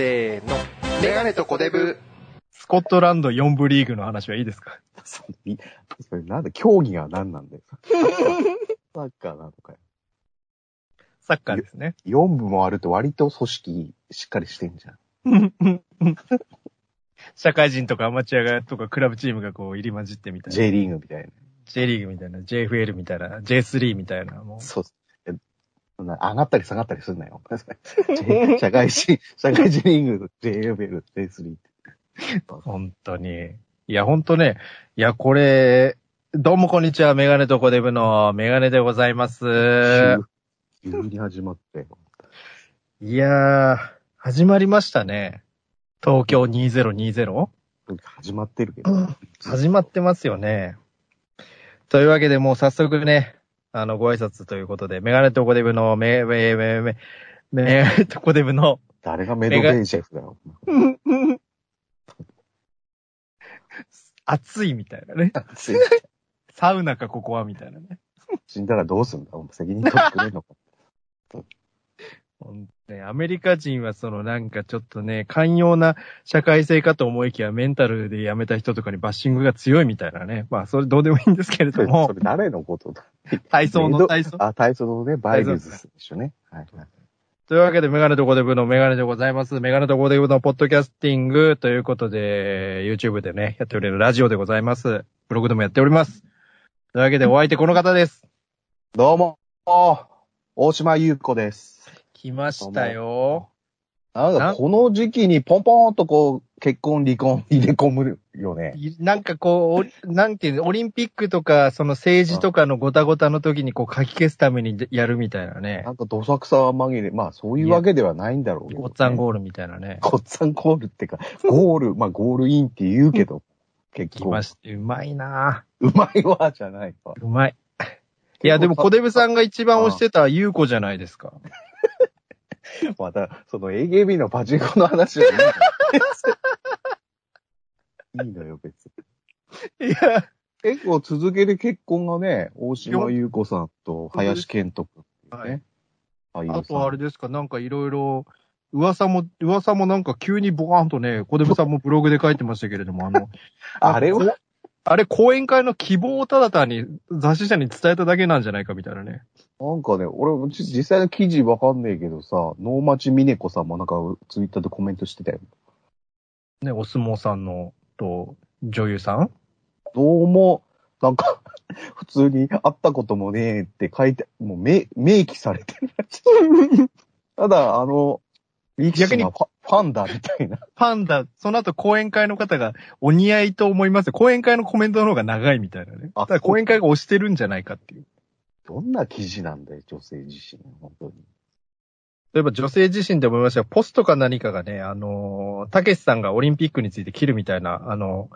せーの。メガネとコデブ。スコットランド4部リーグの話はいいですか？それなんだ、競技が何なんだよ。サッカーなのかよ。サッカーですね。4部もあると割と組織しっかりしてんじゃん。社会人とかアマチュアがとかクラブチームがこう入り混じってみたいな。J リーグみたいな。J リーグみたいな、JFL みたいな、J3 みたいな、もう。そう。上がったり下がったりするなよ。社会人、社会人リーグ、JFL、J3 って。本当に。いや、本当ね。いや、これ、どうもこんにちは。メガネとコデブのメガネでございます。急急に始まって。いやー、始まりましたね。東京 2020? 始まってるけど。始まってますよね。というわけで、もう早速ね、あの、ご挨拶ということで、メガネとコデブのメ、メ、メ、メ、メガネとコデブの、誰がメドベージェフだよ。暑いみたいなね。サウナかここはみたいなね。死んだらどうすんだ？責任取ってくれんのか。アメリカ人はそのなんかちょっとね、寛容な社会性かと思いきやメンタルで辞めた人とかにバッシングが強いみたいなね。まあそれどうでもいいんですけれども そ、れ誰のことだ？体操の体操？あ、体操のね、バイルズでしょね。はいはい。というわけでメガネとコデブのメガネでございます。メガネとコデブのポッドキャスティングということで、YouTube でね、やっておれるラジオでございます。ブログでもやっております。というわけでお相手この方です。どうも、大島優子です。来ましたよ。なんなかこの時期にポンポンとこう、結婚、離婚入れ込むよね。いなんかこう、おなんていうの、オリンピックとか、その政治とかのごたごたの時にこう書き消すためにやるみたいなねな。んかどさくさ紛れ、まあそういうわけではないんだろうけど、ごっつぁんーゴールみたいなね。ごっつぁんゴールってか、ゴール、まあゴールインって言うけど、結構来ま、して、うまいなうまいわ、じゃないわ。ぁうまい。いや、でも、小デブさんが一番推してた優子じゃないですか。また、その AKB のパチンコの話はいいのよいいのよ、別に。いや、結構続ける結婚がね、大島優子さんと林健人君ね。俳優さん。あとあれですか、なんかいろいろ、噂も、噂もなんか急にボカーンとね、小デブさんもブログで書いてましたけれども、あの、あれはこあれ、講演会の希望をただ単に雑誌社に伝えただけなんじゃないかみたいなね。なんかね、俺実際の記事わかんねえけどさ、能町みね子さんもなんかツイッターでコメントしてたよ。ね、お相撲さんの、と、女優さん？どうも、なんか、普通に会ったこともねえって書いて、もう明明記されてる。ただ、あの、力士逆にがファファンだみたいな。パンダ、その後講演会の方がお似合いと思いますよ。講演会のコメントの方が長いみたいなね。あだから講演会が推してるんじゃないかっていう。どんな記事なんだよ、女性自身。本当に。例えば女性自身で思いましたよ。ポストか何かがね、あのー、たけしさんがオリンピックについて切るみたいな、あの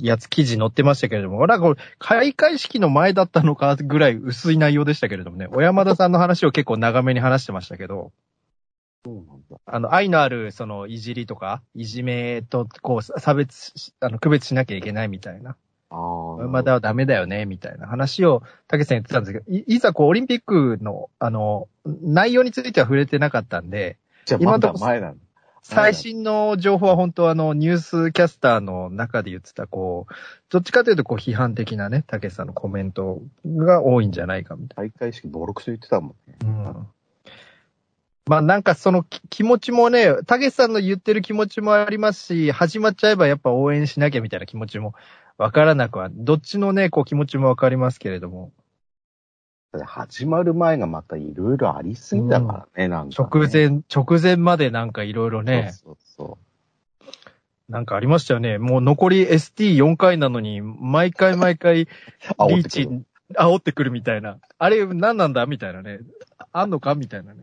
やつ記事載ってましたけれども、なんかこれ、開会式の前だったのかぐらい薄い内容でしたけれどもね、小山田さんの話を結構長めに話してましたけど。あの、愛のある、その、いじりとか、いじめと、こう、差別し、あの、区別しなきゃいけないみたいな。ああ。まだダメだよね、みたいな話を、たけしさん言ってたんですけど、いいざこう、オリンピックの、あの、内容については触れてなかったんで、じゃあ、ま今のと前なんだ。最新の情報は本当はあの、ニュースキャスターの中で言ってた、こう、どっちかというとこう、批判的なね、たけしさんのコメントが多いんじゃないか、みたい大会式ボロクソ言ってたもんね。な。うん。まあなんかそのき気持ちもね、たけしさんの言ってる気持ちもありますし、始まっちゃえばやっぱ応援しなきゃみたいな気持ちもわからなくは、どっちのね、こう気持ちもわかりますけれども、始まる前がまたいろいろありすぎだからね、なんか、ね。直前、直前までなんかいろいろね、そうそうなんかありましたよね。もう残り ST4 回なのに、毎回毎回、そう。リーチ、煽ってくるみたいな。あれ、何なんだみたいなね。あんのかみたいなね。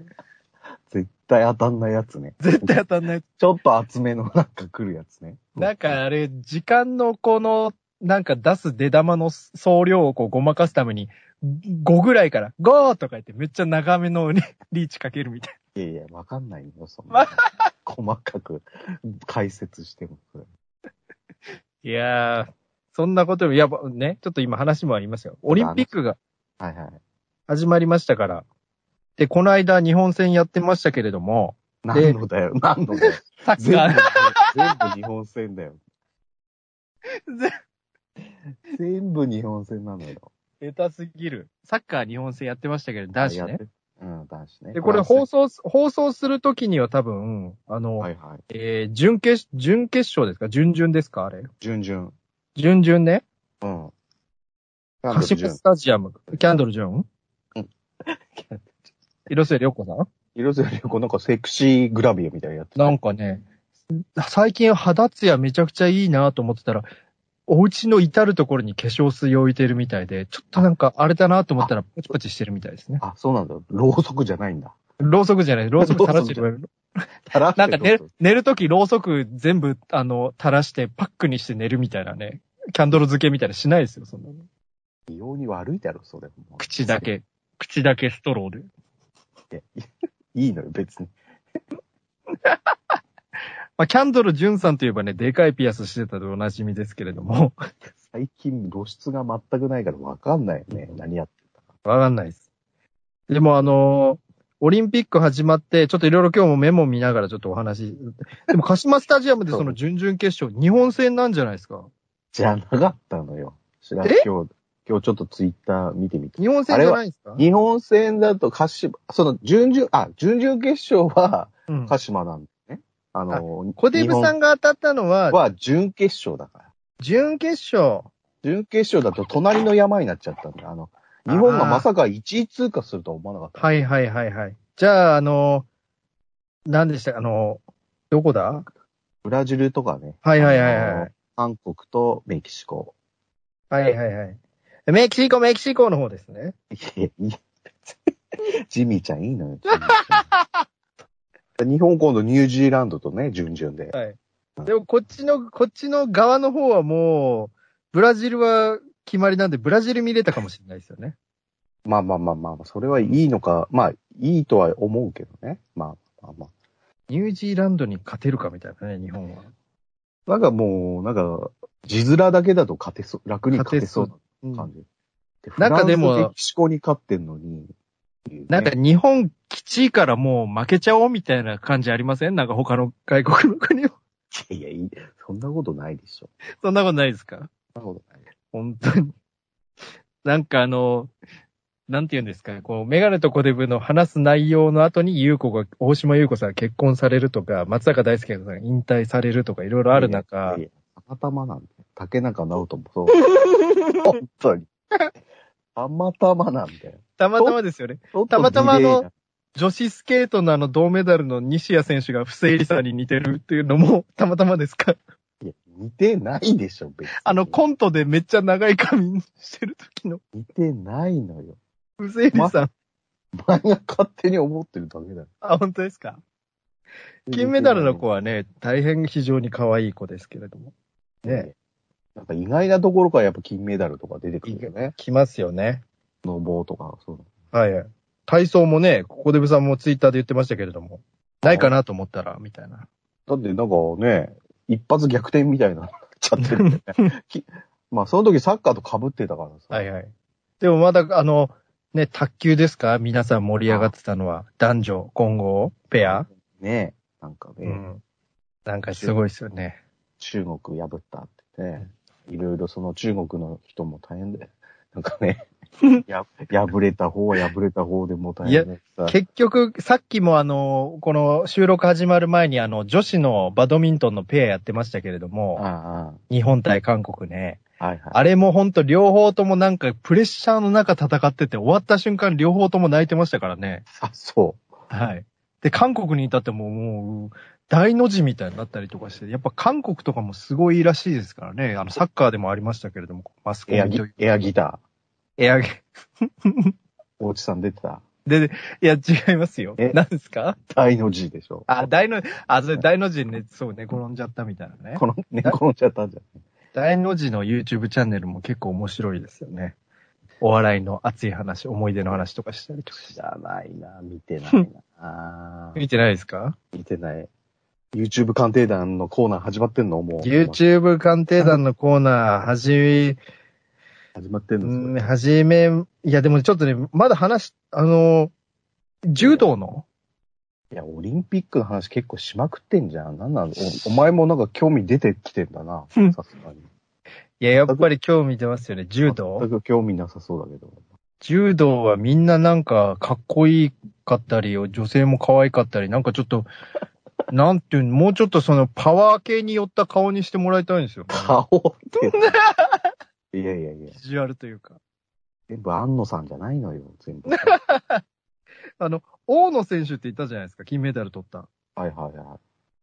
絶対当たんないやつね。絶対当たんない。ちょっと厚めのなんか来るやつね。なんかあれ、時間のこの、なんか出す出玉の総量をこうごまかすために、5ぐらいから、5とか言ってめっちゃ長めのねリーチかけるみたいいやいや、わかんないよ、そんな。細かく解説しても。いやー、そんなことより、いや、ね、ちょっと今話もありますよ。オリンピックがはいはい。始まりましたから。で、この間日本戦やってましたけれども、何のだよ、何のだよ。サッ全部全部日本戦だよ。全部日本戦なのよ。下手すぎる。サッカー日本戦やってましたけど、男子ねやって。うん、男子ね。で、これ放送。放送するときには多分、あの、はいはい。えー、準決、準決勝ですか？準々ですかあれ？順々。準々ね。うん。鹿島スタジアム。キャンドルジョン？うん。広末涼子さん？広瀬涼子なんかセクシーグラビアみたいなやつ。なんかね、最近肌ツヤめちゃくちゃいいなと思ってたら、お家の至るところに化粧水置いてるみたいで、ちょっとなんかあれだなと思ったらパチパチしてるみたいですね。あ、そうなんだ。ろうそくじゃないんだ。ろうそくじゃない、ろうそく垂らしてる。垂らしてなんか寝寝るときろうそく全部、あの、垂らしてパックにして寝るみたいなね。キャンドル漬けみたいなしないですよ、そんなの。美容に悪いだろ、それ。口だ。け。口だけストローで。いや いいのよ、別に。まあ、キャンドル・ジュンさんといえばね、でかいピアスしてたでおなじみですけれども、最近露出が全くないからわかんないよね。何やってたか。わかんないです。でもあのーオリンピック始まって、ちょっといろいろ今日もメモ見ながらちょっとお話。でも鹿島スタジアムでその準々決勝、日本戦なんじゃないですか？じゃなかったのよ。知らんえ？今日、今日ちょっとツイッター見てみて。日本戦じゃないですか？日本戦だと鹿島、その、準々、あ、準々決勝はうん。鹿島なんだよね。あの、小デブさんが当たったのはは準決勝だから。準決勝。準決勝だと隣の山になっちゃったんだ。あの、日本がまさか1位通過するとは思わなかった。はいはいはいはい。じゃあ、あのー何でしたあのーどこだ？ブラジルとかね。はいはいはいはい。韓国とメキシコ。はいはいはい。メキシコ、メキシコの方ですね。いや、いい。ジミーちゃんいいのよ。日本今度ニュージーランドとね、準々で。はい。でもこっちの、こっちの側の方はもう、ブラジルは決まりなんで、ブラジル見れたかもしれないですよね。まあまあまあまあ、それはいいのか、まあ、いいとは思うけどね。まあまあまあ。ニュージーランドに勝てるかみたいなね、日本は。なんかもう、なんか、字面だけだと勝てそう、楽に勝てそううんな感じ。なんかでもメキシコに勝ってんのに、なんか日本基地からもう負けちゃおうみたいな感じありません？なんか他の外国の国を。いやいや、いいそんなことないでしょ。そんなことないですか？そんなことない。本当に。なんかあの、なんて言うんですか？こう、メガネとコデブの話す内容の後に、優子が、大島優子さんが結婚されるとか、松坂大輔さんが引退されるとか、いろいろある中いや、いやたまたまなんだよ。竹中直人もそう。本当に。たまたまなんだよ。たまたまですよね。たまたまあの女子スケートのあの銅メダルの西矢選手が不正理さんに似てるっていうのも、たまたまですか？いや、似てないでしょ、別に。あの、コントでめっちゃ長い髪してる時の似てないのよ。不正理さん。お前が勝手に思ってるだけだよ。あ、本当ですか？金メダルの子はね、大変非常に可愛い子ですけれども。ね。なんか意外なところからやっぱ金メダルとか出てくるよね。来ますよね。スノボーとか、そう。はいはい。体操もね、ここでぶさんもツイッターで言ってましたけれども、ないかなと思ったら、みたいな。だってなんかね、一発逆転みたいになっちゃってるね。きまあその時サッカーと被ってたからさ。はいはい。でもまだ、あの、ね、卓球ですか？皆さん盛り上がってたのは、男女、混合、ペア、ねなんかね、うん。なんかすごいですよね。中国破ったってね、いろいろその中国の人も大変で、なんかね、や破れた方は破れた方でもう大変でさ。結局、さっきもあの、この収録始まる前にあの、女子のバドミントンのペアやってましたけれども、あ日本対韓国ね。あ、はいはい。あれもほんと両方ともなんかプレッシャーの中戦ってて終わった瞬間両方とも泣いてましたからね。あ、そう。はい。で、韓国にいたってももう、大の字みたいになったりとかして、やっぱ韓国とかもすごいらしいですからね。あの、サッカーでもありましたけれども、マスコエアギミ。エアギタエアギ、ー。大地さん出てた？で、いや、違いますよえ？何ですか？大の字でしょ。あ、大の、あ、それ大の字ね、そう、寝転んじゃったみたいなね。この、寝転んじゃったんじゃん。大の字の YouTube チャンネルも結構面白いですよね。お笑いの熱い話、思い出の話とかしたりとか。知らないな、見てないな。見てないですか？見てない。YouTube 鑑定団のコーナー始まってんのもう。?YouTube 鑑定団のコーナー、はじ始まってんめ、の？それはじめ、いやでもちょっとね、まだ話し、あの、柔道の？いや、オリンピックの話結構しまくってんじゃん。なんなのおお前もなんか興味出てきてんだな。うんさすがに。いや、やっぱり興味出ますよね。柔道全く興味なさそうだけど。柔道はみんななんかかっこいいかったり、女性も可愛かったり、なんかちょっと、なんていうの、もうちょっとそのパワー系に寄った顔にしてもらいたいんですよ、ね。顔って。いやいやいや。ビジュアルというか。全部安野さんじゃないのよ、全部。あの、大野選手って言ったじゃないですか、金メダル取った。はいはいは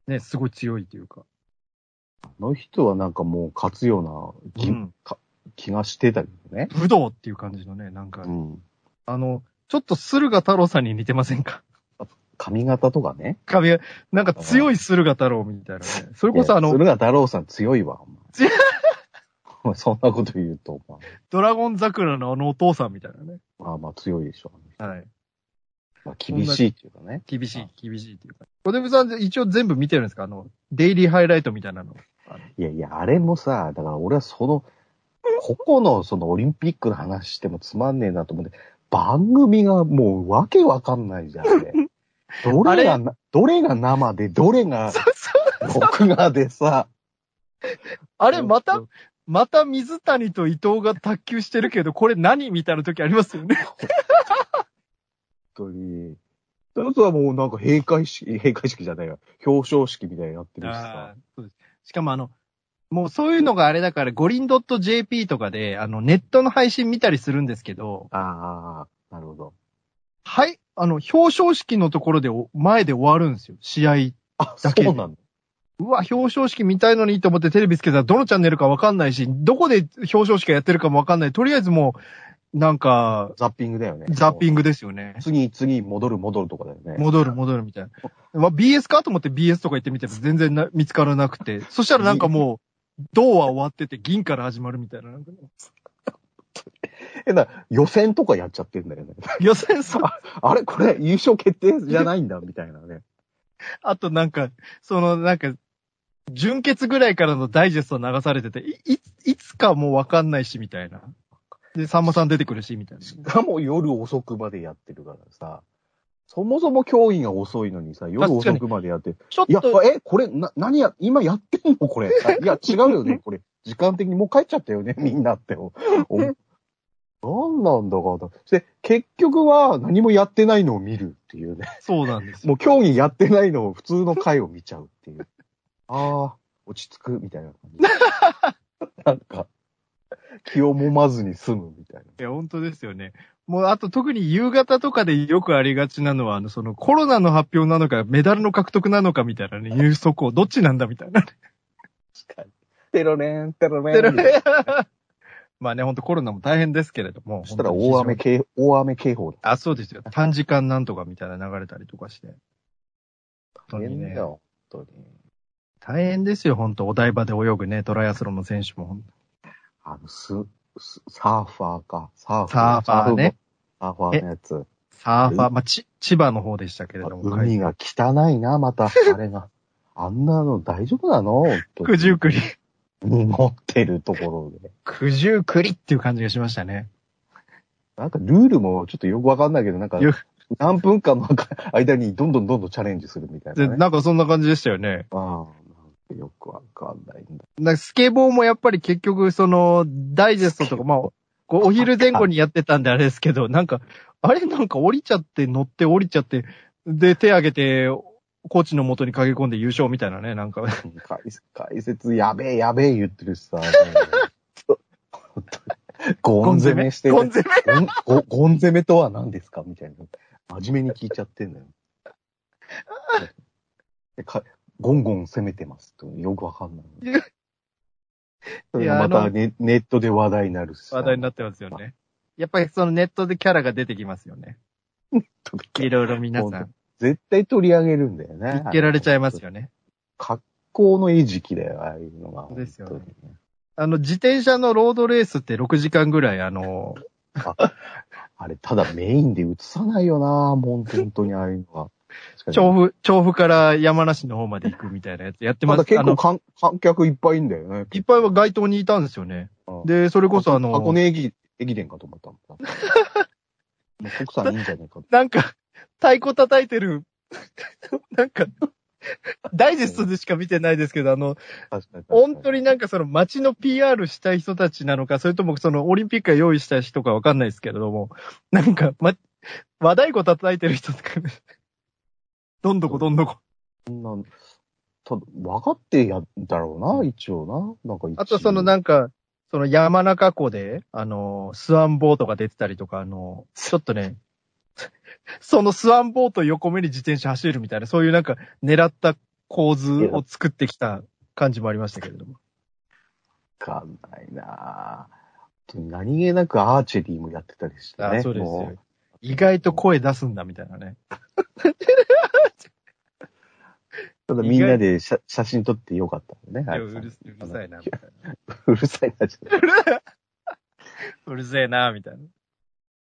い。ね、すごい強いというか。あの人はなんかもう勝つような気,、うん気がしてたけどね。武道っていう感じのね、なんか、うん。あの、ちょっと駿河太郎さんに似てませんか？髪型とかね。髪が、なんか強い駿河太郎みたいなね。それこそあの、駿河太郎さん強いわ、そんなこと言うと、まドラゴン桜のあのお父さんみたいなね。あ、まあまあ強いでしょ。はい。まあ、厳しいっていうかね。厳しい、厳しいっていうか。小出さん一応全部見てるんですか？あの、デイリーハイライトみたいなの。いやいや、あれもさ、だから俺はその、ここのそのオリンピックの話してもつまんねえなと思って、番組がもうわけわかんないじゃん、あれ。どれがな、どれが生で、どれが。録画でさ。あれ、また、また水谷と伊藤が卓球してるけど、これ何みたいな時ありますよね。本当に。あとはもうなんか閉会式、閉会式じゃないよ。表彰式みたいになってるしさ。そうです。しかもあの、もうそういうのがあれだから、五輪 .jp とかで、あの、ネットの配信見たりするんですけど、ああ、なるほど。はい、あの、表彰式のところでお、前で終わるんですよ。試合。あ、だけでそうなんだ。うわ、表彰式見たいのにと思ってテレビつけたらどのチャンネルかわかんないし、どこで表彰式やってるかもわかんない。とりあえずもう、なんか、ザッピングだよね。ザッピング。グですよね。次、次、戻る、戻るとかだよね。戻る戻るみたいな。まあ、BS かと思って BS とか行ってみても全然な見つからなくて。そしたらなんかもう、銅は終わってて銀から始まるみたいな。なんかえな、予選とかやっちゃってんだよね。予選そう。あれこれ優勝決定じゃないんだ、みたいなね。あとなんか、そのなんか、純潔ぐらいからのダイジェスト流されてて、い、いついつかもうわかんないし、みたいな。で、さんまさん出てくるし、みたいな。しかも夜遅くまでやってるからさ。そもそも競技が遅いのにさ、夜遅くまでやって。いやちょっと、、え、これ、な、何や、今やってんのこれ。あいや、違うよね、これ。時間的にもう帰っちゃったよね、みんなって。何なんだかな。で、結局は何もやってないのを見るっていうね。そうなんですよ。もう競技やってないのを普通の回を見ちゃうっていう。ああ、落ち着くみたいな感じ。なんか、気を揉まずに済むみたいな。いや、本当ですよね。もう、あと特に夕方とかでよくありがちなのは、あの、そのコロナの発表なのか、メダルの獲得なのかみたいなね、ニュース速報、どっちなんだみたいな。確かに。テロレン、テロレン。てるねまあね、本当コロナも大変ですけれども。そしたら大雨警、大雨警報だ。あ、そうですよ。短時間なんとかみたいな流れたりとかして。大変だ。よ、本当に。大変ですよ、本当お台場で泳ぐね、トライアスロンの選手も。あの、ス、スサーファーか。サーフサーファーね。サーファーのやつ。サーファー、まあ、ち、千葉の方でしたけれども。海が汚いな、また。あれが。あんなの大丈夫なの？九十九里。濁ってるところで。九十九里っていう感じがしましたね。なんかルールもちょっとよくわかんないけど、なんかよ、何分間の間にどんどんどんどんチャレンジするみたいでな、ね。なんかそんな感じでしたよね。ああ、よくわかんないんだ。なんかスケボーもやっぱり結局、その、ダイジェストとか、まあ、こうお昼前後にやってたんであれですけど、なんか、あれなんか降りちゃって、乗って降りちゃって、で、手挙げて、コーチの元に駆け込んで優勝みたいなね、なんか。解解説やべえやべえ言ってるしさ。ゴン攻め？してる。ゴン攻め？ゴンゴゴン攻めとは何ですか？みたいな。真面目に聞いちゃってんだよ。でかゴンゴン攻めてますと。よくわかんない。それがまいやあのたネネットで話題になるしさ。話題になってますよね。やっぱりそのネットでキャラが出てきますよね。いろいろ皆さん、絶対取り上げるんだよね。見つけられちゃいますよね。格好の餌食だよ、ああいうのが。そうですよねあの、自転車のロードレースって6時間ぐらい、あの、あれ、ただメインで映さないよなもう本当にああいうのは。確かに調布、調布から山梨の方まで行くみたいなやつやってます。まだ結構観観客いっぱいいんだよね。いっぱいは街頭にいたんですよね。うんで、それこそあの、箱根駅、駅伝かと思ったもん。もう国産いいんじゃないかと。なんか、太鼓叩いてる なんか、ダイジェストでしか見てないですけど、あの。本当になんかその街の PR したい人たちなのか、それともそのオリンピックが用意した人かわかんないですけれども、なんか、ま、和太鼓叩いてる人とか、どんどこどんどこ。そんな、た分かってやんだろうな、一応な。なんかあとそのなんか、その山中湖で、あの、スワンボートが出てたりとか、あの、ちょっとね、そのスワンボート横目に自転車走るみたいな、そういうなんか狙った構図を作ってきた感じもありましたけれども。わかんないな何気なくアーチェリーもやってたりしてね。あそうですもよ。意外と声出すんだみたいなね。ただみんなで写 写真撮ってよかったんだね。いうるうるさいな、みたいな。うるさいな、ちょっと。うるせえな、みたいな。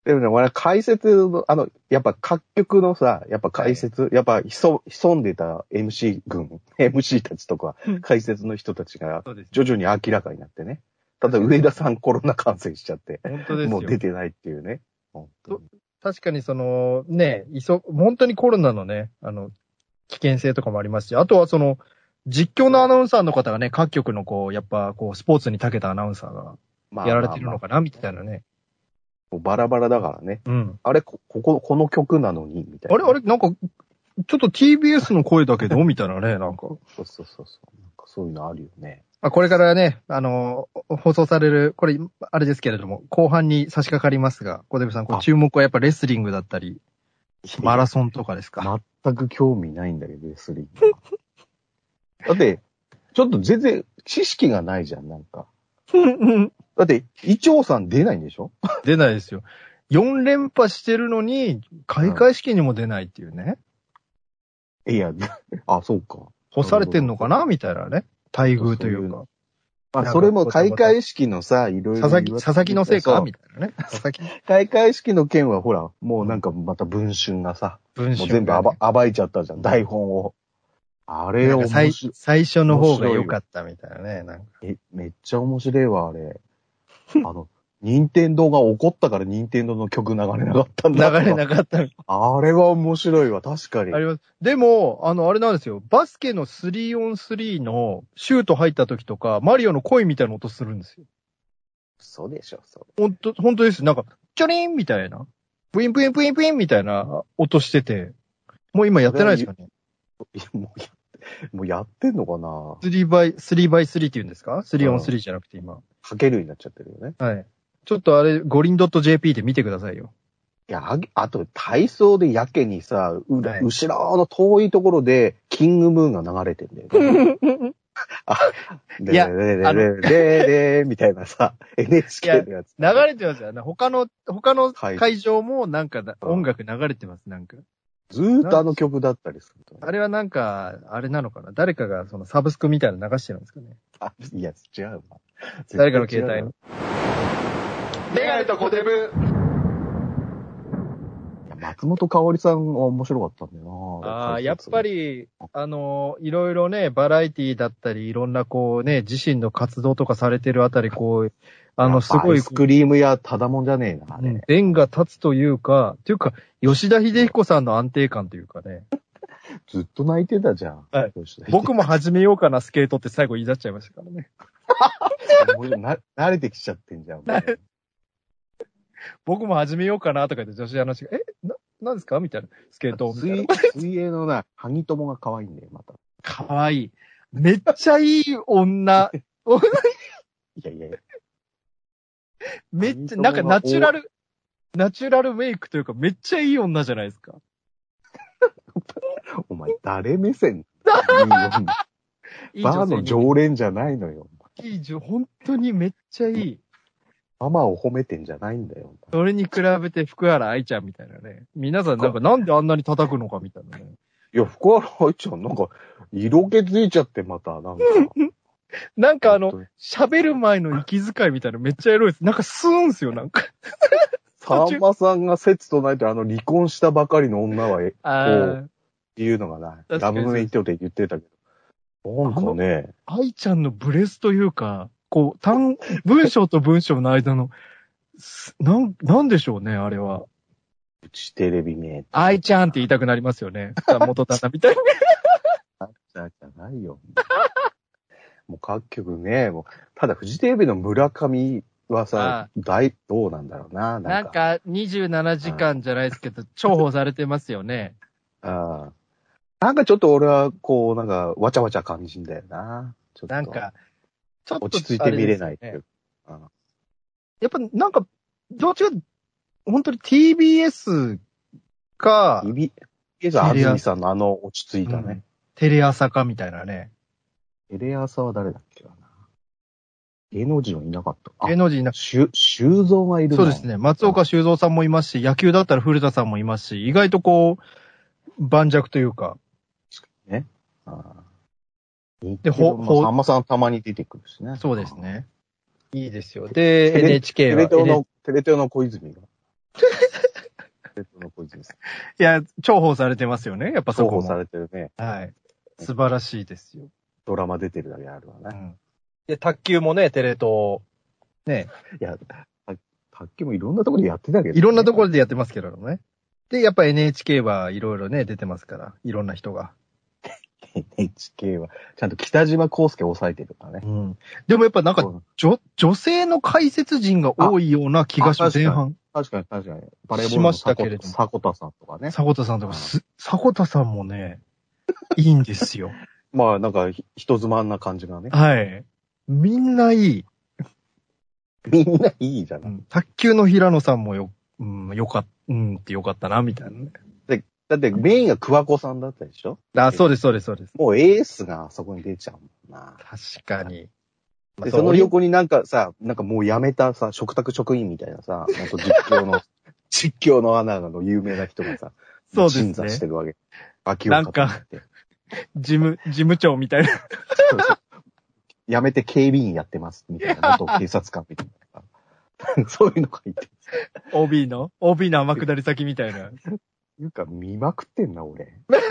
でもね、俺解説の、あの、やっぱ各局のさ、やっぱ解説、やっぱ潜潜んでた MC 軍、MC たちとかうん、解説の人たちが。徐々に明らかになってね。ただ上田さんコロナ感染しちゃって、本当ですよ。もう出てないっていうね。本当に確かにその、ね、いそ、本当にコロナのね、あの、危険性とかもありますし、あとはその、実況のアナウンサーの方がね、各局のこう、やっぱこう、スポーツに長けたアナウンサーがまあやられてるのかな、みたいなね。あバラバラだからね。うん。あれ、こここ、この曲なのに、みたいな。あれあれなんか、ちょっと TBS の声だけど？みたいなね、なんか。そうそうそうそう。なんかそういうのあるよね。あこれからね、あの、放送される、これ、あれですけれども、後半に差し掛かりますが、小出部さん、こうあ注目はやっぱレスリングだったり、マラソンとかですか？全く興味ないんだけど、レスリングは。だって、ちょっと全然知識がないじゃん、なんか。だって、イチョウさん出ないんでしょ？出ないですよ。4連覇してるのに、開会式にも出ないっていうね。いや、あ、そうか。干されてんのかな？みたいなね。待遇というか。まあ、それも開会式のさ、いろいろ佐々木、佐々木のせいか？みたいなね。佐々木開会式の件はほら、もうなんかまた文春がさ、文章もう全部暴暴いちゃったじゃん、台本を。あれ面なんか最白い。最初の方が良かったみたいなね。なんかえ、めっちゃ面白いわ、あれ。あの、任天堂が怒ったから任天堂の曲流れなかったんだ。流れなかった。あれは面白いわ、確かに。あります。でも、あの、あれなんですよ。バスケの 3on3 のシュート入った時とか、マリオの声みたいな音するんですよ。そうでしょ、そほんと、ほんとです。なんか、チョリンみたいな。ブインブインブインブインみたいな音してて。もう今やってないですかね。もうやって、もうやってんのかな 3x、3x3 って言うんですか ?3on3 じゃなくて今。かけるになっちゃってるよね。はい。ちょっとあれ、五輪 .jp で見てくださいよ。いや、あと、体操でやけにさ、うはい後ろの遠いところで、キングムーンが流れてんだよね。いやででででででみたいなさ、NHK のやつ。流れてますよね。他の、他のはい会場もなんか音楽流れてます、なんか。ずーっとあの曲だったりするとね、あれはなんか、あれなのかな？誰かがそのサブスクみたいなの流してるんですかね？あいや、違うわ。誰かの携帯に。メガネとコデブ。松本香織さんは面白かったんだよなああ、やっぱ。り、あの、いろいろね、バラエティだったり、いろんなこうね、自身の活動とかされてるあたり、こう、あの、すごいスクリーム屋ただもんじゃねえな、あれ。うん弁が立つというか、というか、吉田秀彦さんの安定感というかね、ずっと泣いてたじゃん。はい僕も始めようかな、スケートって最後言い出っちゃいましたからね。も うな慣れてきちゃってんじゃん。僕も始めようかなとか言って女子アナが、え、な、なんですか？みたいな。スケート水な。水泳のな、ハギ友が可愛いんだよ、また。かわいい。めっちゃいい女。いやいやいや。めっちゃ、なんかナチュラル、ナチュラルメイクというか、めっちゃいい女じゃないですか。お前、誰目線？いいバーの常連じゃないのよ。いい女、本当にめっちゃいい。ママを褒めてんじゃないんだよ。それに比べて福原愛ちゃんみたいなね。皆さんなんかなんであんなに叩くのかみたいなね。いや、福原愛ちゃん、なんか、色気づいちゃって、また、なんか。なんかあの、本喋る前の息遣いみたいなめっちゃエロいです。なんか吸うんすよ、なんか。さんまさんが説とないと、あの、離婚したばかりの女は、え、あっていうのがな、確かにラブメイトで言ってたけど。なんかね、あ、愛ちゃんのブレスというか、こう、単、文章と文章の間の、すなん、なんでしょうね、あれは。うちテレビ名。愛ちゃんって言いたくなりますよね。元旦那みたいな。あっちゃんじゃないよ。もう各局ね、もう、ただフジテレビの村上はさ、大、どうなんだろうな。なんか、27時間じゃないですけど、重宝されてますよね。ああ。なんかちょっと俺は、こう、なんか、わちゃわちゃ感じんだよな。ちょっとなんか、ちょっと、落ち着いて見れないっていねう。うんやっぱなんか、どっちか、本当に TBS か、イビ、えざ、安住さんのあの落ち着いたうんね。テレ朝かみたいなね。テレ朝は誰だっけかな。芸能人はいなかった。芸能人な、しゅ、修造がいるなそうですね。松岡修造さんもいますし、野球だったら古田さんもいますし、意外とこう、盤石というか、ああで、でほ、ほほさんまさんたまに出てくるしね。そうですね。いいですよ。で、NHK は。テレ東の、テレ東の小泉が。テレ東の小泉さん。いや、重宝されてますよね。やっぱそこも。重宝されてるね。はい。素晴らしいですよ。ドラマ出てるだけあるわね。うん。で、卓球もね、テレ東、ね、いや、た卓球もいろんなところでやってたけど、いろんなところで。でやってますけどね。で、やっぱ NHK はいろいろね、出てますから。いろんな人が。NHK は、ちゃんと北島康介を抑えてるからね。うん。でもやっぱなんか、そう女、女性の解説陣が多いような気がします、あ前半。確かに確かに。バレーボールしましたの迫けれども迫田さんとかね。迫田さんとか、す、迫田さんもね、いいんですよ。まあなんかひ人妻な感じがね。はい。みんないい。みんないいじゃない。うん卓球の平野さんもよ、うん、よかっ、うんってよかったな、みたいなね。だってメインが桑子さんだったでしょ？あ、そうです、そうです、そうです。もうエースがあそこに出ちゃうもんな。確かに。まあで、その横になんかさ、なんかもう辞めたさ、食卓職員みたいなさ、なんか実況の、実況のアナの有名な人がさ、そうですね審査してるわけ。秋なんか。事務、事務長みたいな。そうそう辞めて警備員やってます、みたいな。元警察官みたいな。そういうのがいて。OB の ?OB の天下り先みたいな。いうか、見まくってんな、俺。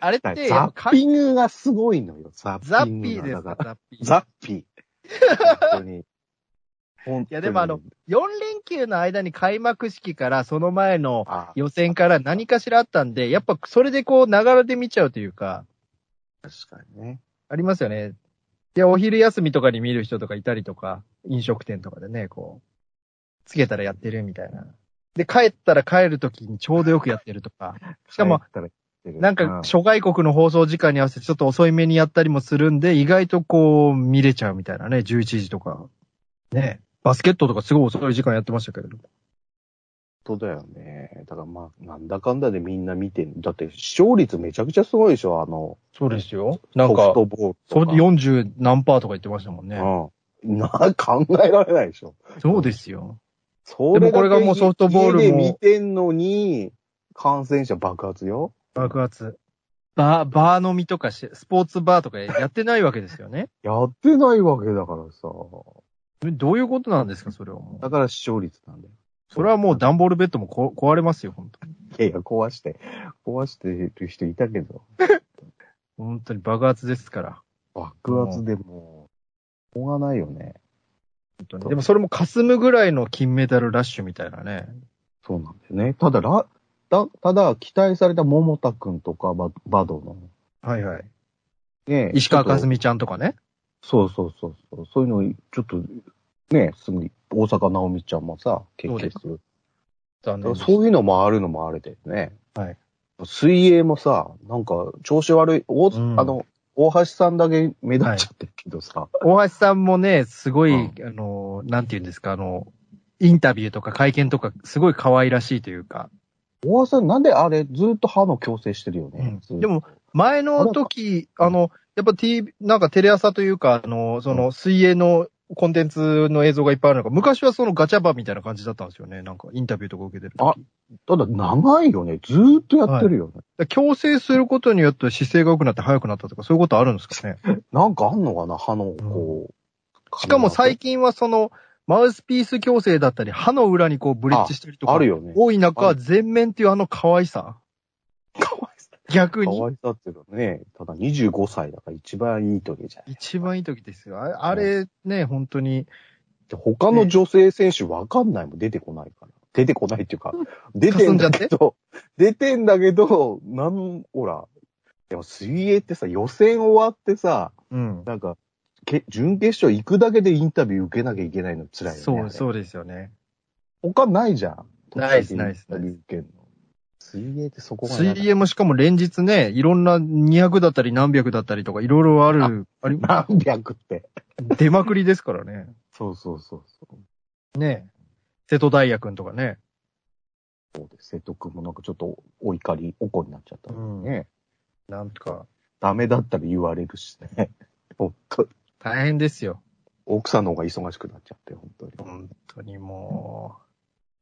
あれっザて、やっぱッピングがすごいのよ、ザザッッピンーですか、だからザッピー。ザッピー。本当に。本当にいやでもあの、4連休の間に開幕式から、その前のあ、予選から何かしらあったんで、やっぱそれでこう、ながらで見ちゃうというか、確かにね。ありますよね。で、お昼休みとかに見る人とかいたりとか、飲食店とかでね、こう、つけたらやってるみたいな。で、帰ったら帰るときにちょうどよくやってるとか。しかも、なんか、諸外国の放送時間に合わせてちょっと遅い目にやったりもするんで、意外とこう、見れちゃうみたいなね、11時とか。ね。バスケットとかすごい遅い時間やってましたけれども。本当だよね。だからまあ、なんだかんだでみんな見てんだって視聴率めちゃくちゃすごいでしょ、あの、そうですよ。なんかソフ、トボールとか。40何パーとか言ってましたもんね。うん。な、考えられないでしょ。そうですよ。そでもこれがもうソフトボールも家で見てんのに、感染者爆発よ。爆発。バー、バー飲みとかし、スポーツバーとかやってないわけですよね。やってないわけだからさ。えどういうことなんですか、それはもう。だから視聴率なんだよ。それはもう段ボールベッドもこ壊れますよ、本当に。いやいや、壊して、壊してる人いたけど、本当に爆発ですから。爆発でもう、しょうがないよね。でもそれも霞むぐらいの金メダルラッシュみたいなね。そうなんだよね。ただ、ら、た、ただ、期待された桃田くんとか、ババドの、はいはい。ね、石川佳純ちゃんとかね。とそうそうそうそう。そういうの、ちょっと、ね、すぐに、大阪直美ちゃんもさ、結局する。残念そういうのもあるのもあれだよね。はい。水泳もさ、なんか、調子悪い、おうんあの、大橋さんだけ目立っちゃってるけどさ、大橋さんもね、すごい、うん。あの、なんて言うんですか、あの、インタビューとか会見とか、すごい可愛らしいというか。大橋さんなんであれ、ずっと歯の矯正してるよね。ずっと。で、も、前の時、あの、やっぱ T、なんかテレ朝というか、あの、その、水泳のコンテンツの映像がいっぱいあるのが、昔はそのガチャバみたいな感じだったんですよね。なんか、インタビューとか受けてる時。ただ長いよね。ずーっとやってるよね。だから矯正することによって姿勢が良くなって速くなったとか、そういうことあるんですかね。なんかあんのかな？歯の、こう。しかも最近はその、マウスピース矯正だったり、歯の裏にこうブリッジしたりとか、あるよね。多い中、全面っていうあの可愛さ。逆に。かわいさっていうのね。ただ25歳だから一番いい時じゃん。一番いい時ですよ。ああれね、本当に、で他の女性選手わかんないもん、出てこないから。出てこないっていうか、出てんだけど、出てんだけど、なん、ほら、でも水泳ってさ、予選終わってさ、うん。なんか、け準決勝行くだけでインタビュー受けなきゃいけないの辛いよね。そう、う。そうですよね。他ないじゃん。ないっすないっすインタビュー受けんの。水泳ってそこが水泳もしかも連日ね、いろんな200だったり何百だったりとかいろいろある、あり、何百って。出まくりですからね。そうそうそうそう。ね瀬戸大也くんとかね。そうです。瀬戸君もなんかちょっとお怒り、おこになっちゃったもんね。なんとか、ダメだったら言われるしね。本当大変ですよ。奥さんの方が忙しくなっちゃって、本当に。本当にも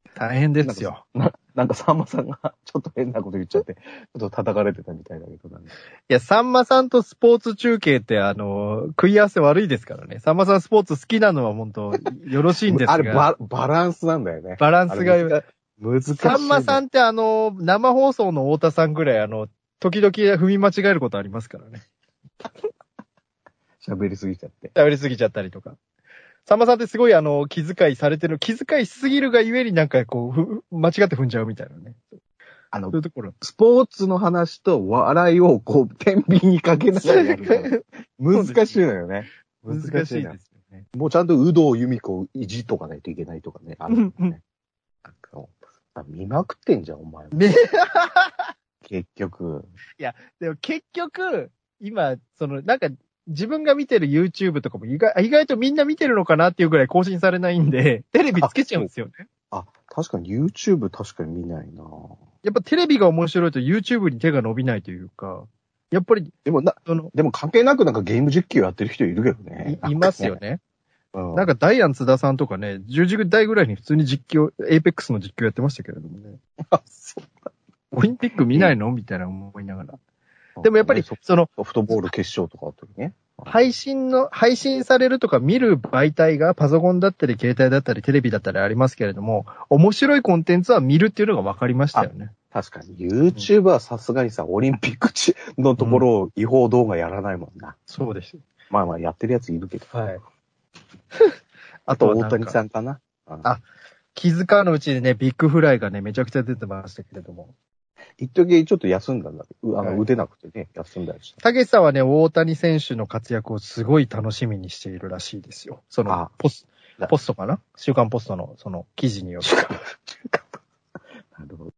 う、大変ですよ。な、なんかさんまさんがちょっと変なこと言っちゃって、ちょっと叩かれてたみたいだけどなんかいや、さんまさんとスポーツ中継って、あの、食い合わせ悪いですからね。さんまさんスポーツ好きなのは本当、よろしいんですが。あれバ、バランスなんだよね。バランスが難しい。さんまさんってあの、生放送の太田さんぐらいあの、時々踏み間違えることありますからね。喋りすぎちゃって。喋りすぎちゃったりとか。さんまさんってすごいあの、気遣いされてる、気遣いしすぎるがゆえになんかこうふ、間違って踏んじゃうみたいなね。あのそうい、うところ。スポーツの話と笑いをこう、天秤にかけながら。難しいのよね。難しいですね。もうちゃんと有働由美子をいじっとかないといけないとかね。あるん見まくってんじゃん、お前 結局。でも結局、今、その、なんか、自分が見てる YouTube とかも意外意外とみんな見てるのかなっていうぐらい更新されないんで、テレビつけちゃうんですよね。あ、確かに YouTube 確かに見ないなやっぱテレビが面白いと YouTube に手が伸びないというか、やっぱり、でもな、その、でも関係なくなんかゲーム実況やってる人いるけどいね。いますよね。うん。なんかダイアン津田さんとかね、10時台ぐらいに普通に実況、 Apex の実況やってましたけれどもね。あ、そうオリンピック見ないの？みたいな思いながら。でもやっぱりソ、その、ソフトボール決勝とかあった時ね。配信の、配信されるとか見る媒体がパソコンだったり携帯だったりテレビだったりありますけれども、面白いコンテンツは見るっていうのが分かりましたよね。確かに YouTube はさすがにさ、オリンピック地のところを違法動画やらないもんな。そうです。まあまあやってるやついるけど。はい。あと大谷さんかな。うんあ気づかぬうちにね、ビッグフライがね、めちゃくちゃ出てましたけれども。一時ちょっと休んだんだけど、あの、はい打てなくてね、休んだりした。たけしさんはね、大谷選手の活躍をすごい楽しみにしているらしいですよ。そのあ、ポスなポストかな？週刊ポストの、その、記事による。なるほど。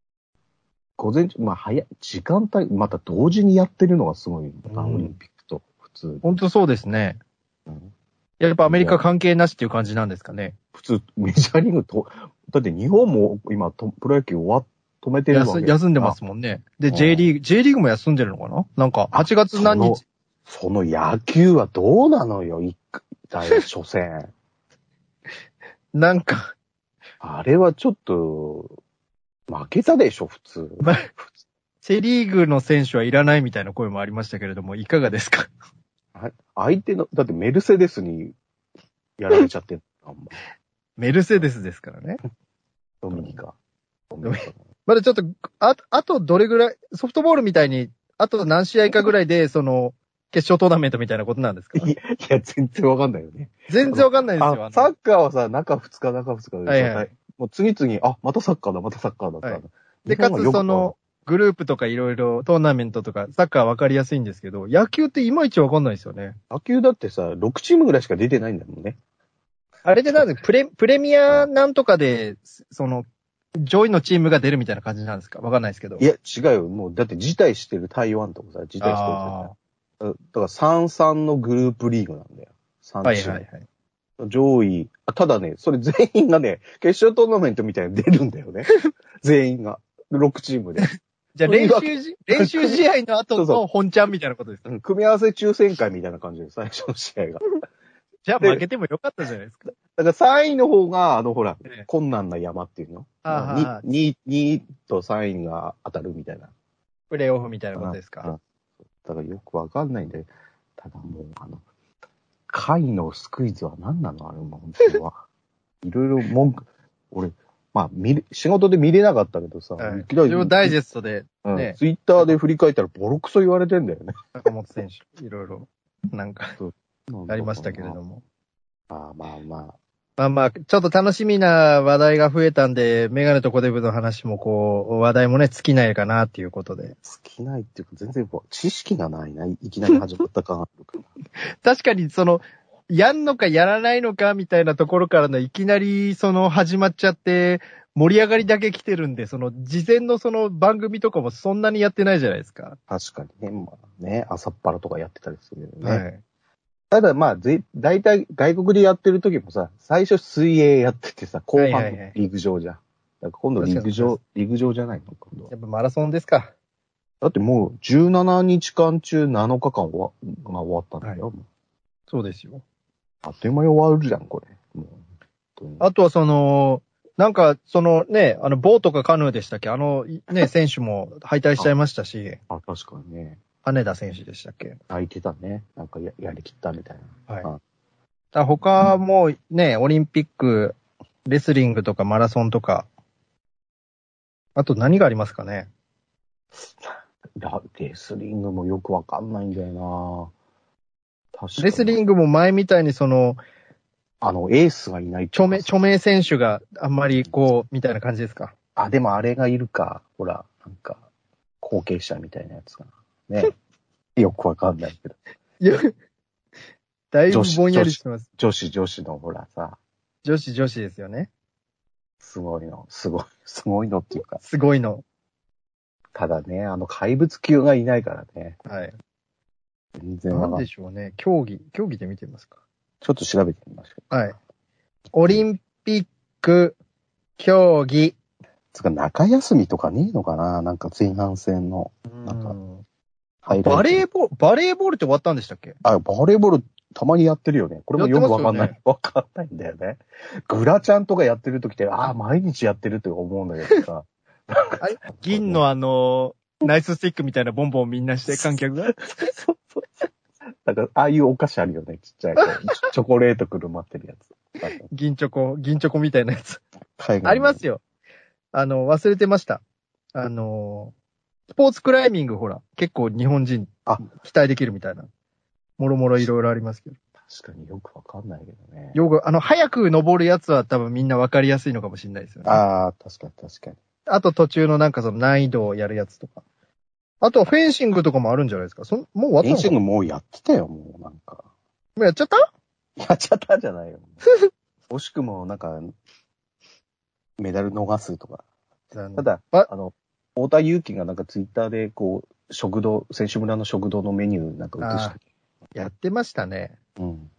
午前中、まあ早い、時間帯、また同時にやってるのがすごいな、うんオリンピックと、普通。本当そうですね。うんやっぱアメリカ関係なしっていう感じなんですかね。普通、メジャーリーグと、だって日本も今、とプロ野球終わっ、止めてるわけ休休んでますもんね。で、うん J リーグ、J リーグも休んでるのかな？なんか、8月何日？その野球はどうなのよ、一回、初戦。なんか、あれはちょっと、負けたでしょ、普通。まセリーグの選手はいらないみたいな声もありましたけれども、いかがですか？あ相手の、だってメルセデスにやられちゃってん メルセデスですからね。ドミニカ。ドミニまだちょっと、あ、あとどれぐらい、ソフトボールみたいに、あと何試合かぐらいで、その、決勝トーナメントみたいなことなんですか？いや、いや、全然わかんないよね。全然わかんないですよ。サッカーはさ、中2日、中2日でさ、はいはいもう次々、あ、またサッカーだ、またサッカーだった、はいで、かつその、グループとかいろいろトーナメントとか、サッカーわかりやすいんですけど、野球っていまいちわかんないですよね。野球だってさ、6チームぐらいしか出てないんだもんね。あれでなんで、プレ、プレミアなんとかで、その、上位のチームが出るみたいな感じなんですか？わかんないですけど。いや、違うよ。もう、だって辞退してる台湾とかさ、辞退してるあさ。だから3-3のグループリーグなんだよ。3ーはいチーム。はいはい。上位あ。ただね、それ全員がね、決勝トーナメントみたいに出るんだよね。全員が。6チームで。じゃあ練習じ、練習試合の後の本ちゃんみたいなことですか？うん組み合わせ抽選会みたいな感じで、最初の試合が。じゃあで負けてもよかったじゃないですか。だから3位の方が、あの、ほらええ、困難な山っていうの？ああ 2, 2と3位が当たるみたいな。プレイオフみたいなことですか？うんだからよくわかんないんで、ただもう、あの、貝のスクイズは何なの？あれも、本当は。いろいろ文句、俺、まあ、見れ、仕事で見れなかったけどさ、はいいきなりダイジェストで、うんねツイッターで振り返ったらボロクソ言われてんだよね。坂本選手、いろいろ、なんか、ありましたけれども。まあまあまあ。まあまあ、ちょっと楽しみな話題が増えたんで、メガネとコデブの話もこう、話題もね、尽きないかなっていうことで。尽きないっていうか、全然こう知識がないな。いきなり始まった感あるから。確かにその、やんのかやらないのかみたいなところからのいきなりその始まっちゃって、盛り上がりだけ来てるんで、その事前のその番組とかもそんなにやってないじゃないですか。確かにね。まあね、朝っぱらとかやってたりするよね。はい。ただまあ、ぜ、大体外国でやってる時もさ、最初水泳やっててさ、後はいはいはい半陸上じゃん。だから今度陸上、陸上じゃないの？今度はやっぱマラソンですか。だってもう17日間中7日間終わ,、まあ、終わったんだよ。もうそうですよ。あっという間に終わるじゃん、これ。あとはその、なんか、そのね、あの、ボートかカヌーでしたっけ？あの、ね、選手も敗退しちゃいましたし、あ、確かにね。羽田選手でしたっけ？泣いてたね。なんかややりきったみたいな。はい。あだから他もね、オリンピック、レスリングとかマラソンとか、あと何がありますかね？ラレスリングもよくわかんないんだよな確かに。レスリングも前みたいにその、あの、エースがいない著名、著名選手があんまりこう、みたいな感じですか？あ、でもあれがいるか。ほら、なんか、後継者みたいなやつかな。ね。よくわかんないけど。いや、だいぶぼんやりしてます。女子女子のほらさ、女子女子ですよね。すごいの、すごい、すごいのっていうか、すごいの。ただね、あの怪物級がいないからね。はい。全然なんわかんない。でしょうね。競技、競技で見てみますか？ちょっと調べてみましょう。はい。オリンピック、競技。つうか、中休みとかねえのかな？なんか前半戦の。なんかうんハイライトバレーボール、バレーボールって終わったんでしたっけ？あ、バレーボールたまにやってるよね。これもよくわかんない。わ、かんないんだよね。グラちゃんとかやってる時って、ああ、毎日やってるって思うんだけどさ。銀のあの、ナイススティックみたいなボンボンみんなして観客が？そうそうか、ああいうお菓子あるよね、ちっちゃい。チョコレートくるまってるやつ。銀チョコ、銀チョコみたいなやつ。海外ありますよ。あの、忘れてました。あの、スポーツクライミングほら、結構日本人、あ期待できるみたいな。もろもろいろいろありますけど。確かによくわかんないけどね。よく、あの、早く登るやつは多分みんなわかりやすいのかもしれないですよね。あああ、確かに確かに。と途中のなんかその難易度をやるやつとか。あとはフェンシングとかもあるんじゃないですか。そんもう終わっフェンシングもうやってたよ、もうなんか。もうやっちゃった？やっちゃったんじゃないよ。惜しくも、なんか、メダル逃すとか。ただ、ばあの、太田祐樹がなんかツイッターで、こう、食堂、選手村の食堂のメニューなんか映してやってましたね。うん。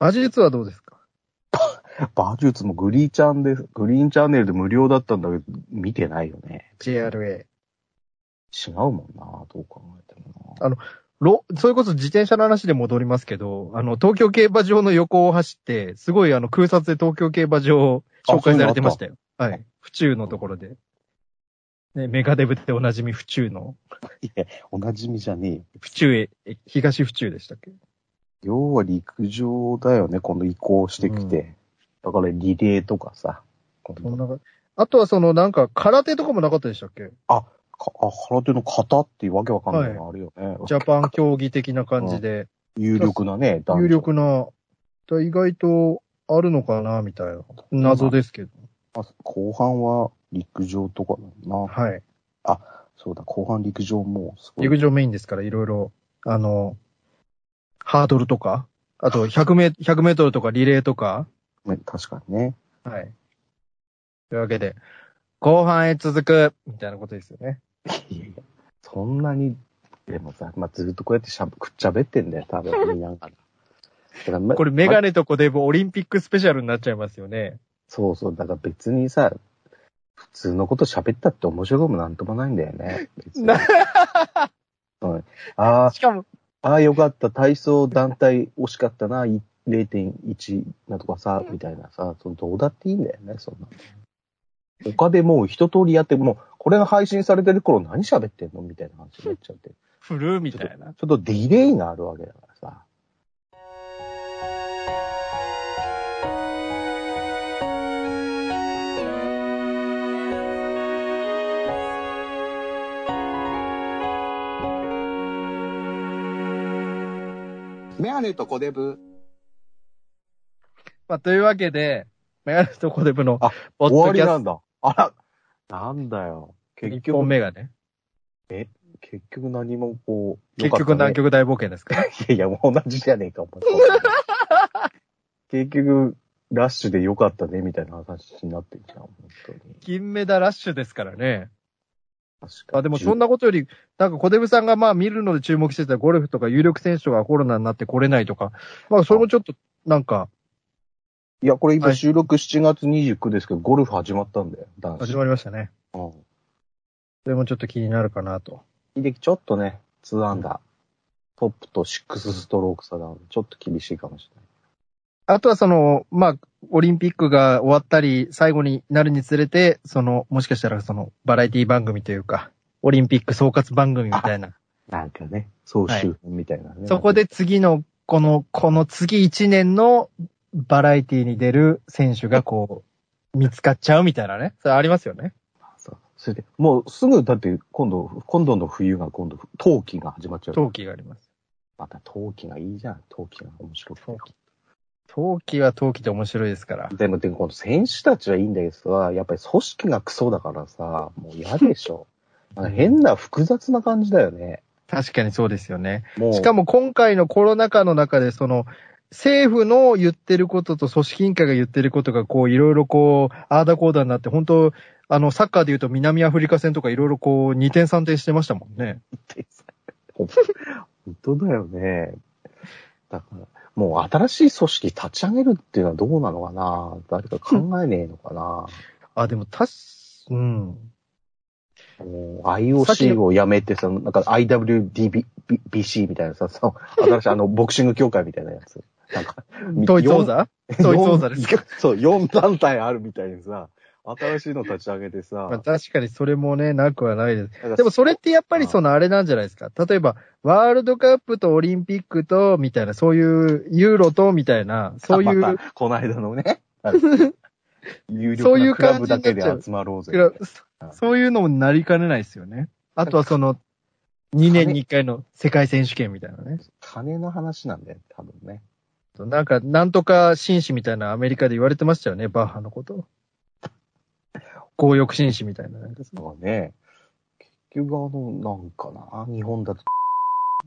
馬術はどうですか？馬術もグリーチャンで、グリーンチャンネルで無料だったんだけど、見てないよね。?JRA。違うもんな、どう考えてもな。あロ、それこそ自転車の話で戻りますけど、あの、東京競馬場の横を走って、すごいあの、空撮で東京競馬場を紹介されてましたよ。はい。府中のところで。ね、メガデブっておなじみ府中の、いや、おなじみじゃねえよ。府中へ、え東府中でしたっけ？要は陸上だよね、今度移行してきて。だからリレーとかさ。そんなかあとはそのなんか空手とかもなかったでしたっけ？かあ、空手の型っていうわけわかんないのあるよね。ジャパン競技的な感じで、有力なね、有力な、だ意外とあるのかな、みたいな。謎ですけど。まあ後半は陸上とかだな。はい。そうだ、後半陸上もすごい。陸上メインですから、いろいろ、あの、ハードルとか、あと100メ100メートルとかリレーとか、ね確かにね。はい。というわけで、後半へ続く、みたいなことですよね。いやいや、そんなに、でもさ、まあ、ずっとこうやってしゃべ、くっちゃべってんだよ、多分、見ながら。これメガまネとコデブオリンピックスペシャルになっちゃいますよね。そうそう、だから別にさ、普通のこと喋ったって面白くもなんともないんだよね。別になうん、ああ、しかも、ああよかった、体操団体惜しかったな、い0.1なとかさ、みたいなさ、そのどうだっていいんだよね、そんな。他でもう一通りやって、もう、これが配信されてる頃何喋ってんの？みたいな話になっちゃって。フルーみたいな。ちょっとディレイがあるわけだからさ。メガネとコデブ。まあ、というわけで、メガネとコデブのあ、ポッ終わりなんだ。あら、なんだよ。ト1結局本、目がね。結局何もこう、結局南極大冒険ですか？ら。いやいや、もう同じじゃねえか、お前結局、ラッシュでよかったね、みたいな話になってるじゃん、本当に。金メダラッシュですからね。確かに。あ、でもそんなことより、なんかコデブさんがまあ見るので注目してたゴルフとか有力選手がコロナになって来れないとか、まあそれもちょっと、なんか、いや、これ今はい収録7月29ですけど、ゴルフ始まったんだよ、男子。始まりましたね。うん。それもちょっと気になるかなと。秀樹ちょっとね、2アンダー。トップと6ストローク差なんで、ちょっと厳しいかもしれない。あとはその、まあ、オリンピックが終わったり、最後になるにつれて、その、もしかしたらその、バラエティ番組というか、オリンピック総括番組みたいな。なんかね、総集編みたいなね。そこで次の、この、この次1年のバラエティに出る選手がこう、見つかっちゃうみたいなね。それありますよね。そう。それで、もうすぐ、だって今度、今度の冬が今度、冬季が始まっちゃう。冬季があります。また冬季がいいじゃん。冬季が面白くて冬季。冬季は冬季で面白いですから。でも、でも、この選手たちはいいんだけどさ、やっぱり組織がクソだからさ、もう嫌でしょ。変な複雑な感じだよね。確かにそうですよね。しかも今回のコロナ禍の中で、その、政府の言ってることと組織委員会が言ってることが、こう、いろいろこう、あーだこーだになって、本当あの、サッカーで言うと南アフリカ戦とかいろいろこう、2点3点してましたもんね。本当だよね。だから、もう新しい組織立ち上げるっていうのはどうなのかな？誰か考えねえのかな？あ、でも、たし、うん。IOC をやめてさ、なんか IWDBC みたいなさ、そう新しいあの、ボクシング協会みたいなやつ。なんか、統一王座？統一王座ですか？そう、4団体あるみたいにさ、新しいの立ち上げてさ、まあ、確かにそれもね、なくはないです。でもそれってやっぱりそのあれなんじゃないですか？例えば、ワールドカップとオリンピックと、みたいな、そういう、ユーロと、みたいな、そういう、またこの間のね、そういう力なクラ感ブだけじで集まろうぜ。そういうのもなりかねないですよね。あとはその、2年に1回の世界選手権みたいなね。金の話なんだよ、多分ね。なんか、なんとか紳士みたいなアメリカで言われてましたよね、バッハのこと。強欲紳士みたいな。なんかそだのからね、結局あの、なんかな、日本だと、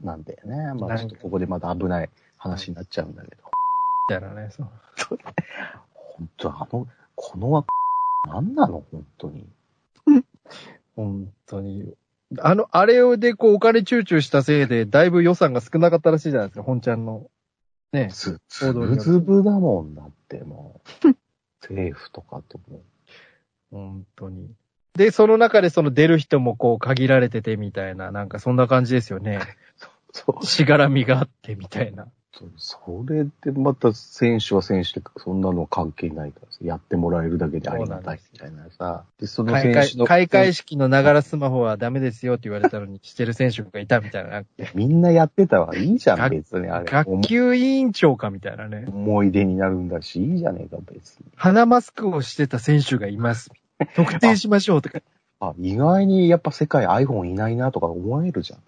なんだよね。まあちょっとここでまた危ない話になっちゃうんだけど。みたいなね。そう本当あの、この、なんなの？本当に。本当に。あの、あれでこうお金チューチューしたせいで、だいぶ予算が少なかったらしいじゃないですか、本ちゃんの。ね。ず、報道によるずぶずぶだもんだってもう。政府とかってもう。本当に。で、その中でその出る人もこう限られててみたいな、なんかそんな感じですよね。そう、しがらみがあってみたいな。それでまた選手は選手でそんなの関係ないからさやってもらえるだけでありがたいみたいなさ。で、その開選手の。会開会式のながらスマホはダメですよって言われたのにしてる選手がいたみたいな。みんなやってたわ。いいじゃん、学別にあれ。学級委員長かみたいなね。思い出になるんだし、いいじゃねえか、別に。鼻マスクをしてた選手がいます。特定しましょうとか。あ、意外にやっぱ世界 iPhone いないなとか思えるじゃん。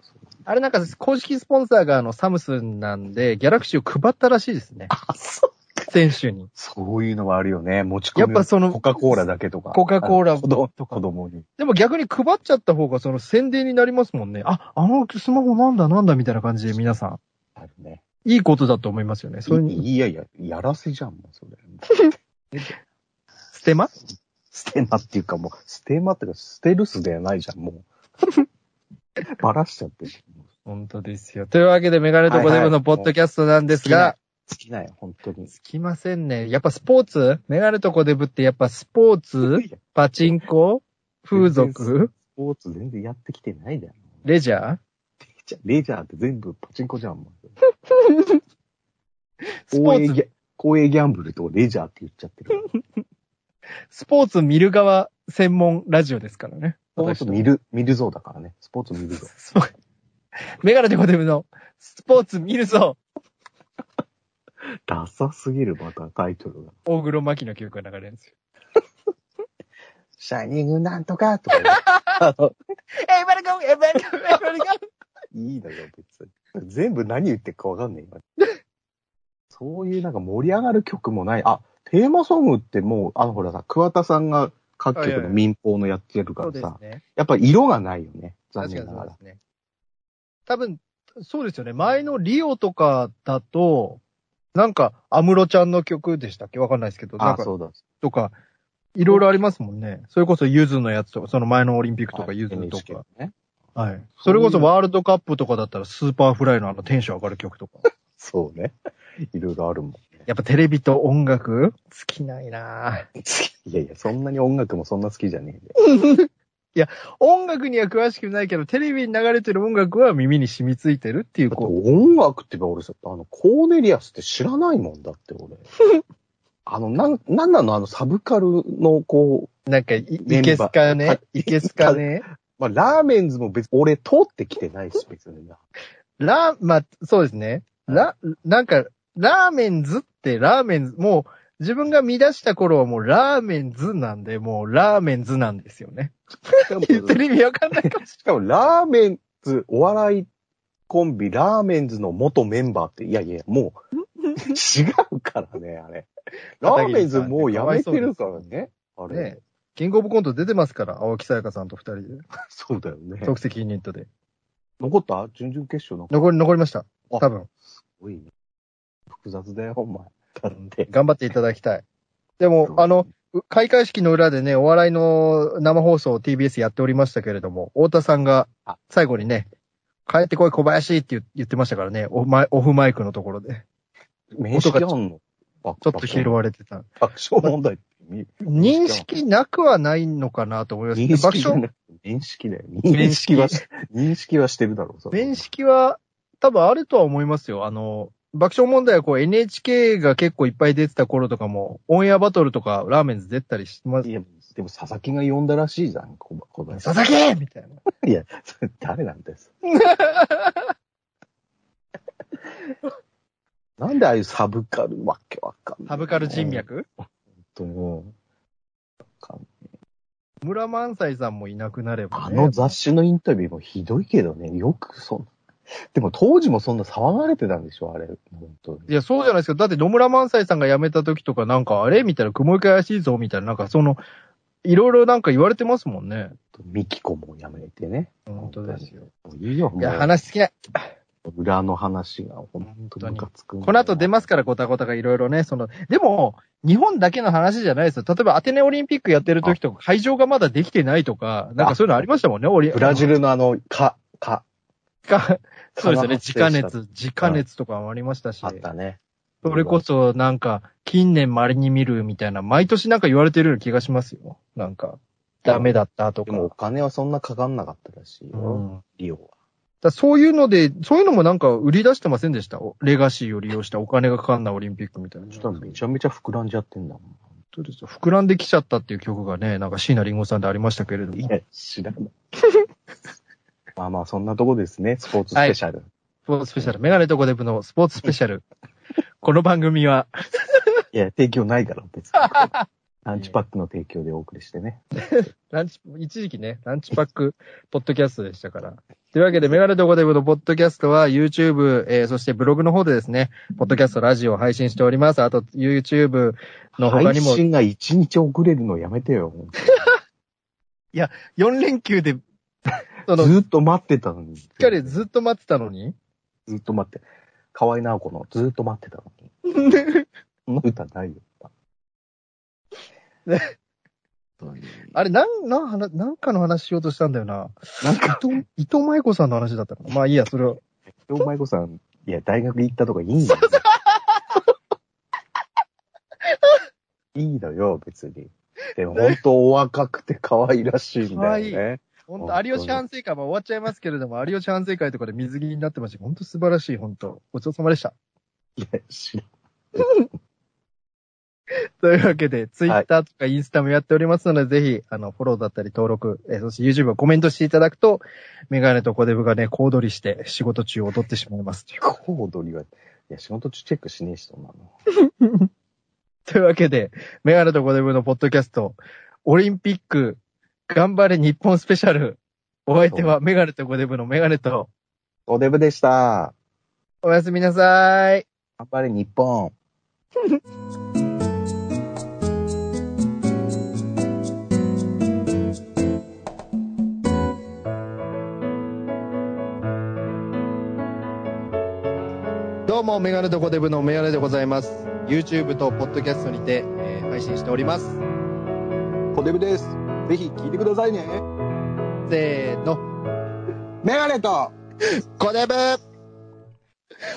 あれなんか公式スポンサーがあのサムスンなんで、ギャラクシーを配ったらしいですね。あ、そう。選手に。そういうのはあるよね。持ち込み。やっぱそのコカ・コーラだけとか。コカ・コーラとか子供に。でも逆に配っちゃった方がその宣伝になりますもんね。あ、あのスマホなんだなんだみたいな感じで皆さん。あるね。いいことだと思いますよね。そういう、いいやいや、やらせじゃん、もうそれ。ステマステマっていうかもう、ステマっていうか、ステルスではないじゃん、もう。バラしちゃってる。本当ですよ。というわけで、メガネとコデブのポッドキャストなんですが、好きなんよ、本当に。つきませんね。やっぱスポーツ？メガネとコデブってやっぱスポーツ？パチンコ？風俗？スポーツ全然やってきてないじゃん。レジャー？じゃレジャーって全部パチンコじゃん、もう。スポーツ、公営ギャンブルとレジャーって言っちゃってる。スポーツ見る側専門ラジオですからね。スポーツ見る、見るぞだからね。スポーツ見るぞ。そう。メガネとコデブのスポーツ見るぞダサすぎる、またタイトルが。大黒摩季の曲が流れるんですよ。シャイニングなんとかとかね あの。エバルゴエバルゴエバルゴいいのよ、別に。全部何言ってるかわかんない、今。そういうなんか盛り上がる曲もない。あ、テーマソングってもう、あのほらさ、桑田さんが各局の民放のやってるからさ、ね。やっぱり色がないよね。残念ながら。そうですね。多分、そうですよね。前のリオとかだと、なんか、安室ちゃんの曲でしたっけ？わかんないですけど、なんあ、か、そうだ。とか、いろいろありますもんね。それこそゆずのやつとか、その前のオリンピックとかゆずとか。ね。はい。それこそワールドカップとかだったら Superfly のあのテンション上がる曲とか。そうね。いろいろあるもんね。やっぱテレビと音楽？好きないなぁ いやいや、そんなに音楽もそんな好きじゃねえで。音楽には詳しくないけど、テレビに流れてる音楽は耳に染みついてるっていう、だってこ音楽って言えば俺さ、あの、コーネリアスって知らないもんだって俺。あの、なん、なんなのあのサブカルのこう、う、なんかい、いけすかね？はいいけすかね？まあ、ラーメンズも別に俺通ってきてないし、別にな。ラまあ、そうですね。ラ、なんか、ラーメンズってラーメンズ、もう、自分が見出した頃はもうラーメンズなんで、もうラーメンズなんですよね。言ってる意味わかんないかもし しかもラーメンズ、お笑いコンビ、ラーメンズの元メンバーって、いやいや、もう、違うからね、あれ。ラーメンズもうやめてるからね。あれ。ねキングオブコント出てますから、青木さやかさんと二人で。そうだよね。即席ユニットで。残った？準々決勝の。残り、残りました。あ多分。すごいね。複雑だよ、お前。だって。頑張っていただきたい。でも、あの、う開会式の裏でね、お笑いの生放送を TBS やっておりましたけれども、太田さんがあ最後にね、帰ってこい小林って言言ってましたからね、オフマイオフマイクのところで。面識あんの？ちょっと拾われてた。爆笑問題って見認識なくはないのかなと思います。認識爆笑、認識だよ。認識はし、認識はしてるだろう、面識は多分あるとは思いますよ。あの、爆笑問題はこう NHK が結構いっぱい出てた頃とかも、オンエアバトルとかラーメンズ出たりしてます。いや、でも佐々木が呼んだらしいじゃん、小佐々木みたいな。いや、それ誰なんです？なんでああいうサブカルわけわかんない。サブカル人脈？本もうわかんない村萬斎さんもいなくなれば、ね。あの雑誌のインタビューもひどいけどね、よくそんな。でも当時もそんな騒がれてたんでしょ、あれ。本当に。いや、そうじゃないですか。だって野村萬斎さんが辞めた時とかなんか、あれみたいな、雲行き怪しいぞみたいな、なんかその、いろいろなんか言われてますもんね。ミキコもやめてね。本当ですよ。いいよ。いや、話尽きない。裏の話が本当にムカつくこの後出ますから、ごたごたがいろいろね、その、でも、日本だけの話じゃないですよ。例えば、アテネオリンピックやってる時とか、会場がまだできてないとか、なんかそういうのありましたもんね、オリブラジルのあの、か、か、か、そうですよね、発生した直熱、とかもありましたし。あったね。それこそ、なんか、近年稀に見るみたいな、毎年なんか言われてるような気がしますよ。なんか、ダメだったとか。でもお金はそんなかかんなかったらしいよ。うんリオは。だそういうので、そういうのもなんか売り出してませんでした？おレガシーを利用したお金がかかんないオリンピックみたいな。そしたらめちゃめちゃ膨らんじゃってんだもそうですよ膨らんできちゃったっていう曲がね、なんか椎名林檎さんでありましたけれどん。いも。や、知らない。まあまあ、そんなとこですね、スポーツスペシャル。スポーツスペシャル、メガネとコデブのスポーツスペシャル。この番組は、い、や、提供ないから、別に。ランチパックの提供でお送りしてね。ランチ、一時期ね、ランチパック、ポッドキャストでしたから。というわけで、メガネとコデブのポッドキャストは YouTube、えー、そしてブログの方でですね、ポッドキャスト、ラジオを配信しております。あと、YouTube の他配にも、信が1日遅れるのやめてよ。本4 連休で、ずっと待ってたのに。しっかりずっと待ってたのに、ずっと待って。河合直子のずっと待ってたのに。そんな歌ないよ。ねあれ、なん、なん、話なんかの話しようとしたんだよな。なんか、伊藤、伊藤舞子さんの話だったのまあいいや、それを。伊藤舞子さん、いや、大学行ったとかいいんだよ。いいのよ、別に。でも本当お若くて可愛らしいんだよね。本当有吉反省会も終わっちゃいますけれども、有吉反省会とかで水着になってました本当素晴らしい、本当ごちそうさまでした。いや、知らん。というわけで、ツイッターとかインスタもやっておりますので、ぜひ、あの、フォローだったり登録、えーそして YouTube をコメントしていただくと、メガネとコデブがね、小躍りして仕事中踊ってしまいます。コードには、いや、仕事中チェックしねえし、そんなの。というわけで、メガネとコデブのポッドキャスト、オリンピック、頑張れ日本スペシャル。お相手はメガネとゴデブのメガネと。ゴデブでした。おやすみなさい。頑張れ日本。どうも、メガネとゴデブのメガネでございます。YouTube とポッドキャストにて、えー、配信しております。ゴデブです。ぜひ聞いてくださいね。せーの。メガネと、コデブ。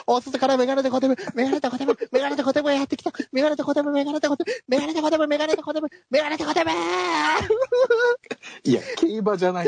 大外からメガネとコデブ、メガネとコデブ、メガネとコデブがやってきた。メガネとコデブ、メガネとコデブ、メガネとコデブ、メガネとコデブ、メガネとコデブ。いや、競馬じゃない。